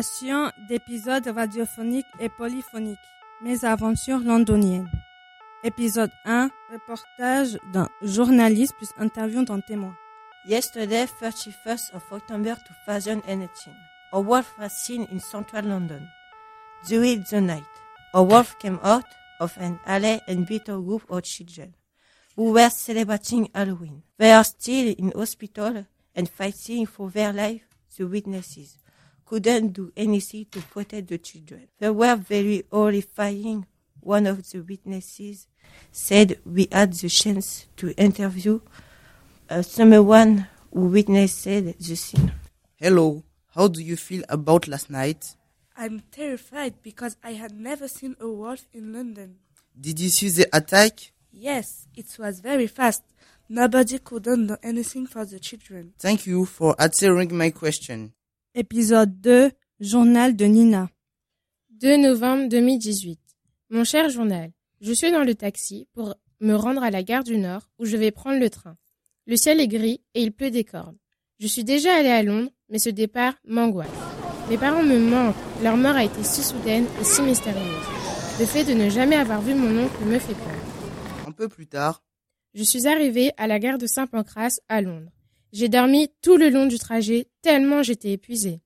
Compilation d'épisodes radiophoniques et polyphoniques. Mes aventures londoniennes. Épisode 1. Reportage d'un journaliste plus interview d'un témoin. Yesterday, 31st of October 2018, a wolf was seen in central London. During the night, a wolf came out of an alley and beat a group of children who were celebrating Halloween. They are still in hospital and fighting for their life. The witnesses couldn't do anything to protect the children. They were very horrifying. One of the witnesses said we had the chance to interview uh, someone who witnessed the scene. Hello, how do you feel about last night? I'm terrified because I had never seen a wolf in London. Did you see the attack? Yes, it was very fast. Nobody couldn't do anything for the children. Thank you for answering my question. Épisode 2. Journal de Nina. 2 novembre 2018. Mon cher journal, je suis dans le taxi pour me rendre à la gare du Nord où je vais prendre le train. Le ciel est gris et il pleut des cordes. Je suis déjà allée à Londres, mais ce départ m'angoisse. Mes parents me manquent, leur mort a été si soudaine et si mystérieuse. Le fait de ne jamais avoir vu mon oncle me fait peur. Un peu plus tard, Je suis arrivée à la gare de Saint-Pancras à Londres. J'ai dormi tout le long du trajet tellement j'étais épuisée.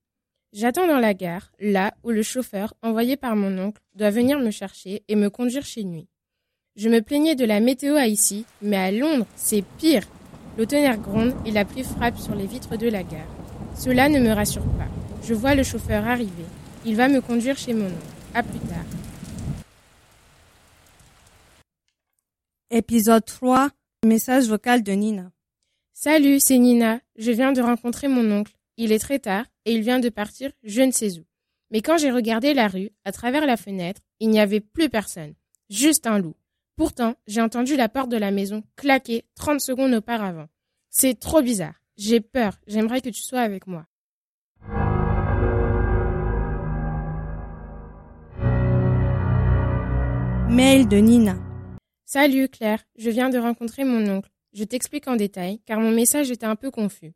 J'attends dans la gare, là où le chauffeur, envoyé par mon oncle, doit venir me chercher et me conduire chez lui. Je me plaignais de la météo à ici, mais à Londres, c'est pire. Le tonnerre gronde et la pluie frappe sur les vitres de la gare. Cela ne me rassure pas. Je vois le chauffeur arriver. Il va me conduire chez mon oncle. À plus tard. Épisode 3. Message vocal de Nina. Salut, c'est Nina. Je viens de rencontrer mon oncle. Il est très tard et il vient de partir je ne sais où. Mais quand j'ai regardé la rue, à travers la fenêtre, il n'y avait plus personne. Juste un loup. Pourtant, j'ai entendu la porte de la maison claquer 30 secondes auparavant. C'est trop bizarre. J'ai peur. J'aimerais que tu sois avec moi. Mail de Nina. Salut Claire, je viens de rencontrer mon oncle. Je t'explique en détail car mon message était un peu confus.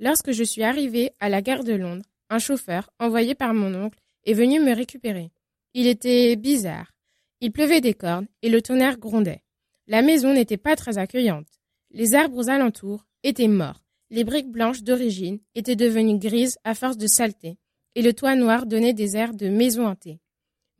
Lorsque je suis arrivée à la gare de Londres, un chauffeur, envoyé par mon oncle, est venu me récupérer. Il était bizarre. Il pleuvait des cordes et le tonnerre grondait. La maison n'était pas très accueillante. Les arbres aux alentours étaient morts. Les briques blanches d'origine étaient devenues grises à force de saleté et le toit noir donnait des airs de maison hantée.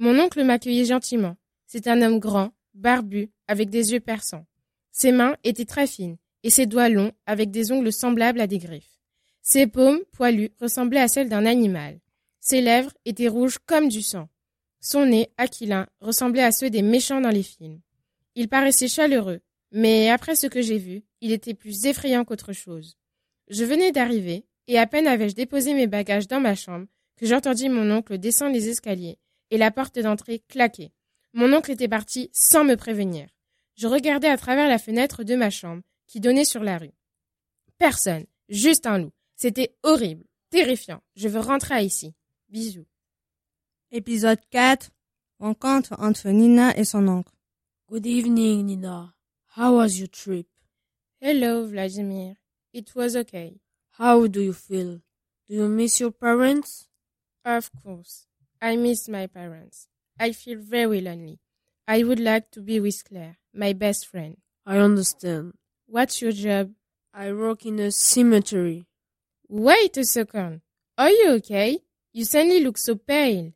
Mon oncle m'accueillait gentiment. C'est un homme grand, barbu, avec des yeux perçants. Ses mains étaient très fines, et ses doigts longs, avec des ongles semblables à des griffes. Ses paumes, poilues, ressemblaient à celles d'un animal. Ses lèvres étaient rouges comme du sang. Son nez, aquilin, ressemblait à ceux des méchants dans les films. Il paraissait chaleureux, mais après ce que j'ai vu, il était plus effrayant qu'autre chose. Je venais d'arriver, et à peine avais-je déposé mes bagages dans ma chambre que j'entendis mon oncle descendre les escaliers et la porte d'entrée claquer. Mon oncle était parti sans me prévenir. Je regardais à travers la fenêtre de ma chambre, qui donnait sur la rue. Personne, juste un loup. C'était horrible, terrifiant. Je veux rentrer à ici. Bisous. Épisode 4. Rencontre entre Nina et son oncle. Good evening, Nina. How was your trip? Hello, Vladimir. It was okay. How do you feel? Do you miss your parents? Of course. I miss my parents. I feel very lonely. I would like to be with Claire, my best friend. I understand. What's your job? I work in a cemetery. Wait a second. Are you okay? You suddenly look so pale.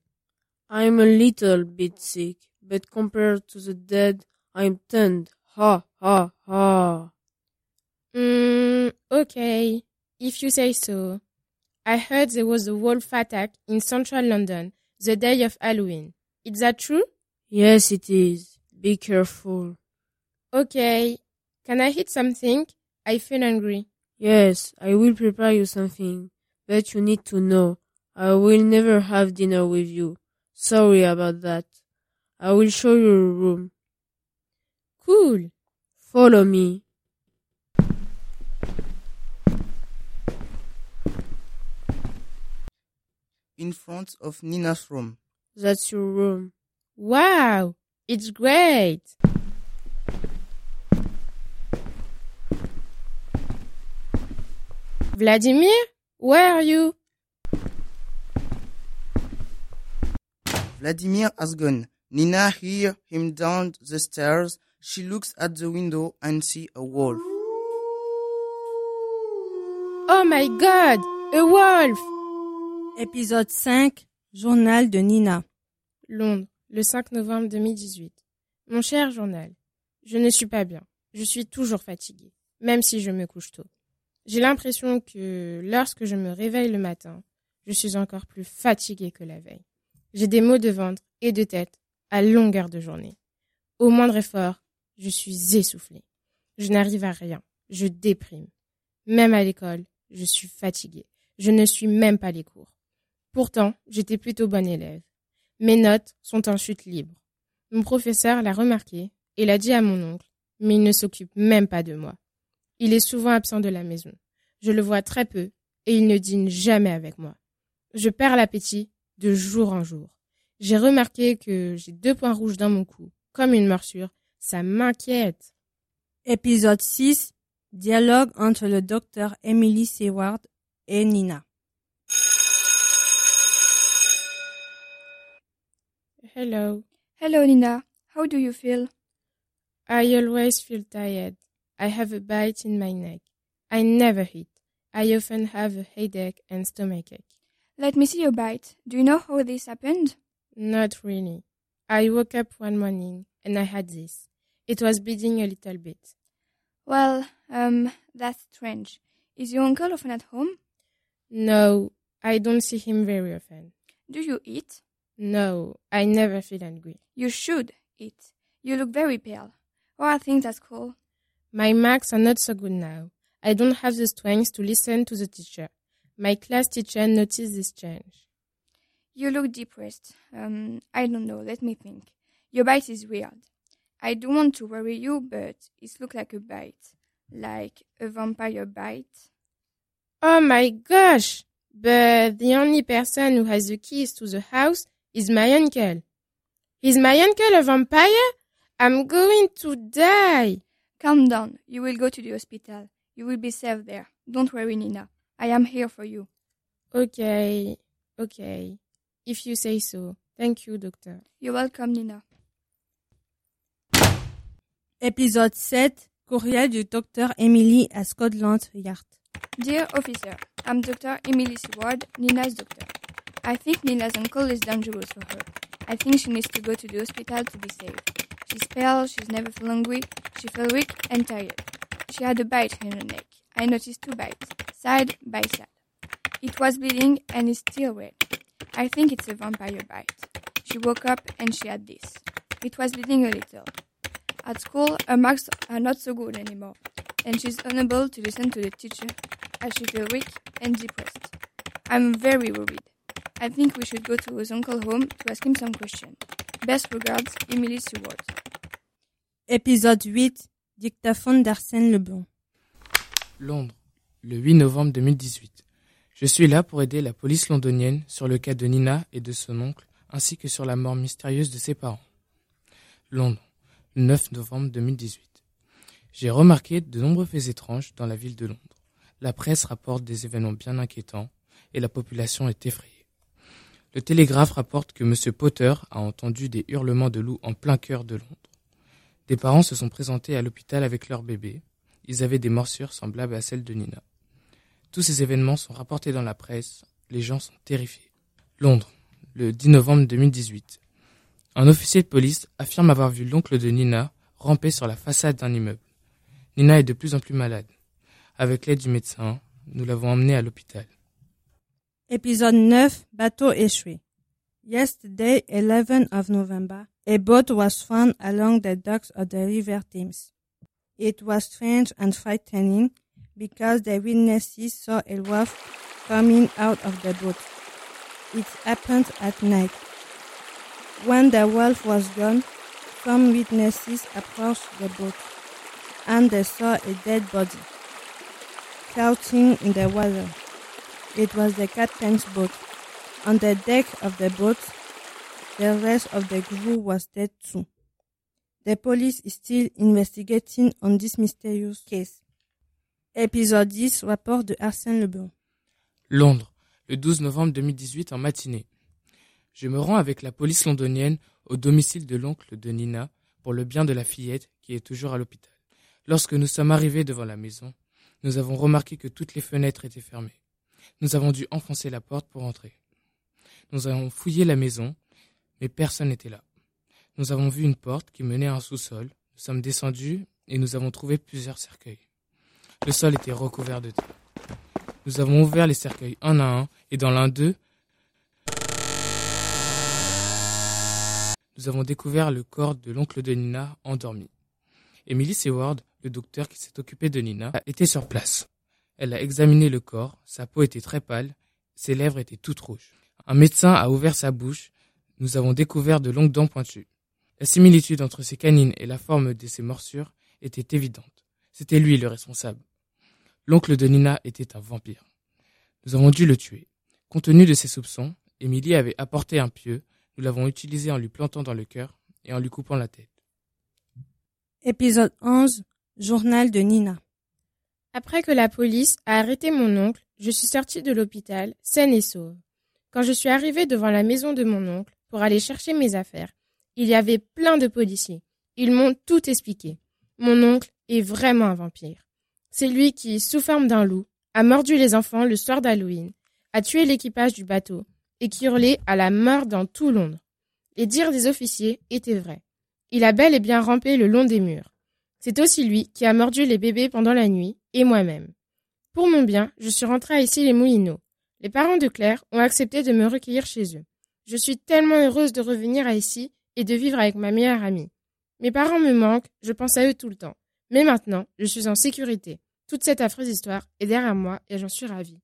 I'm a little bit sick, but compared to the dead, I'm tanned. Ha ha ha. Mm, okay. If you say so. I heard there was a wolf attack in central London the day of Halloween. Is that true? Yes, it is. Be careful. Okay. Can I eat something? I feel hungry. Yes, I will prepare you something, but you need to know I will never have dinner with you. Sorry about that. I will show you a room. Cool. Follow me. in front of Nina's room. That's your room. Wow. It's great. Vladimir, where are you? Vladimir has gone. Nina hear him down the stairs. She looks at the window and see a wolf. Oh my god! A wolf! Épisode 5, Journal de Nina. Londres, le 5 novembre 2018. Mon cher journal, je ne suis pas bien. Je suis toujours fatiguée, même si je me couche tôt. J'ai l'impression que lorsque je me réveille le matin, je suis encore plus fatiguée que la veille. J'ai des maux de ventre et de tête à longueur de journée. Au moindre effort, je suis essoufflée. Je n'arrive à rien. Je déprime. Même à l'école, je suis fatiguée. Je ne suis même pas les cours. Pourtant, j'étais plutôt bonne élève. Mes notes sont en chute libre. Mon professeur l'a remarqué et l'a dit à mon oncle, mais il ne s'occupe même pas de moi. Il est souvent absent de la maison. Je le vois très peu et il ne dîne jamais avec moi. Je perds l'appétit de jour en jour. J'ai remarqué que j'ai deux points rouges dans mon cou, comme une morsure. Ça m'inquiète. Épisode 6, Dialogue entre le docteur Emily Seward et Nina. Hello. Hello, Nina. How do you feel? I always feel tired. I have a bite in my neck. I never eat. I often have a headache and stomachache. Let me see your bite. Do you know how this happened? Not really. I woke up one morning and I had this. It was bleeding a little bit. Well, um, that's strange. Is your uncle often at home? No, I don't see him very often. Do you eat? No, I never feel angry. You should eat. You look very pale. How are things at school? My marks are not so good now. I don't have the strength to listen to the teacher. My class teacher noticed this change. You look depressed. Um, I don't know. Let me think. Your bite is weird. I don't want to worry you, but it looks like a bite. Like a vampire bite. Oh my gosh! But the only person who has the keys to the house is my uncle. Is my uncle a vampire? I'm going to die. Calm down. You will go to the hospital. You will be safe there. Don't worry, Nina. I am here for you. Okay, okay. If you say so. Thank you, doctor. You're welcome, Nina. Épisode 7, Courriel du docteur Emily à Scotland Yard. Dear officer, I'm Dr. Emily Seward, Nina's doctor. I think Nina's uncle is dangerous for her. I think she needs to go to the hospital to be safe. She's pale, she's never felt hungry, she felt weak and tired. She had a bite in her neck. I noticed two bites, side by side. It was bleeding and is still red. I think it's a vampire bite. She woke up and she had this. It was bleeding a little. At school, her marks are not so good anymore, and she's unable to listen to the teacher as she feels weak and depressed. I'm very worried. I think we should go to his uncle home to ask him some questions. Best regards, Emily Seward. Épisode 8, Dictaphone d'Arsène Leblanc. Londres, le 8 novembre 2018. Je suis là pour aider la police londonienne sur le cas de Nina et de son oncle, ainsi que sur la mort mystérieuse de ses parents. Londres, le 9 novembre 2018. J'ai remarqué de nombreux faits étranges dans la ville de Londres. La presse rapporte des événements bien inquiétants et la population est effrayée. Le Télégraphe rapporte que M. Potter a entendu des hurlements de loups en plein cœur de Londres. Des parents se sont présentés à l'hôpital avec leur bébé. Ils avaient des morsures semblables à celles de Nina. Tous ces événements sont rapportés dans la presse. Les gens sont terrifiés. Londres, le 10 novembre 2018. Un officier de police affirme avoir vu l'oncle de Nina ramper sur la façade d'un immeuble. Nina est de plus en plus malade. Avec l'aide du médecin, nous l'avons emmenée à l'hôpital. Épisode 9, Bateau échoué. Yesterday, 11 of November, a boat was found along the docks of the River Thames. It was strange and frightening because the witnesses saw a wolf coming out of the boat. It happened at night. When the wolf was gone, some witnesses approached the boat and they saw a dead body floating in the water. It was the captain's boat. On the deck of the boat, the rest of the crew was dead too. The police is still investigating on this mysterious case. Épisode 10, rapport de Arsène Leblanc. Londres, le 12 novembre 2018 en matinée. Je me rends avec la police londonienne au domicile de l'oncle de Nina pour le bien de la fillette qui est toujours à l'hôpital. Lorsque nous sommes arrivés devant la maison, nous avons remarqué que toutes les fenêtres étaient fermées. Nous avons dû enfoncer la porte pour entrer. Nous avons fouillé la maison, mais personne n'était là. Nous avons vu une porte qui menait à un sous-sol. Nous sommes descendus et nous avons trouvé plusieurs cercueils. Le sol était recouvert de terre. Nous avons ouvert les cercueils un à un et dans l'un d'eux, nous avons découvert le corps de l'oncle de Nina endormi. Emily Seward, le docteur qui s'est occupé de Nina, était sur place. Elle a examiné le corps, sa peau était très pâle, ses lèvres étaient toutes rouges. Un médecin a ouvert sa bouche, nous avons découvert de longues dents pointues. La similitude entre ses canines et la forme de ses morsures était évidente. C'était lui le responsable. L'oncle de Nina était un vampire. Nous avons dû le tuer. Compte tenu de ses soupçons, Emily avait apporté un pieu, nous l'avons utilisé en lui plantant dans le cœur et en lui coupant la tête. Épisode 11 Journal de Nina Après que la police a arrêté mon oncle, je suis sortie de l'hôpital, saine et sauve. Quand je suis arrivée devant la maison de mon oncle pour aller chercher mes affaires, il y avait plein de policiers. Ils m'ont tout expliqué. Mon oncle est vraiment un vampire. C'est lui qui, sous forme d'un loup, a mordu les enfants le soir d'Halloween, a tué l'équipage du bateau et qui hurlait à la mort dans tout Londres. Les dires des officiers étaient vrais. Il a bel et bien rampé le long des murs. C'est aussi lui qui a mordu les bébés pendant la nuit, et moi-même. Pour mon bien, je suis rentrée à ici les Moulineaux. Les parents de Claire ont accepté de me recueillir chez eux. Je suis tellement heureuse de revenir à ici et de vivre avec ma meilleure amie. Mes parents me manquent, je pense à eux tout le temps. Mais maintenant, je suis en sécurité. Toute cette affreuse histoire est derrière moi et j'en suis ravie.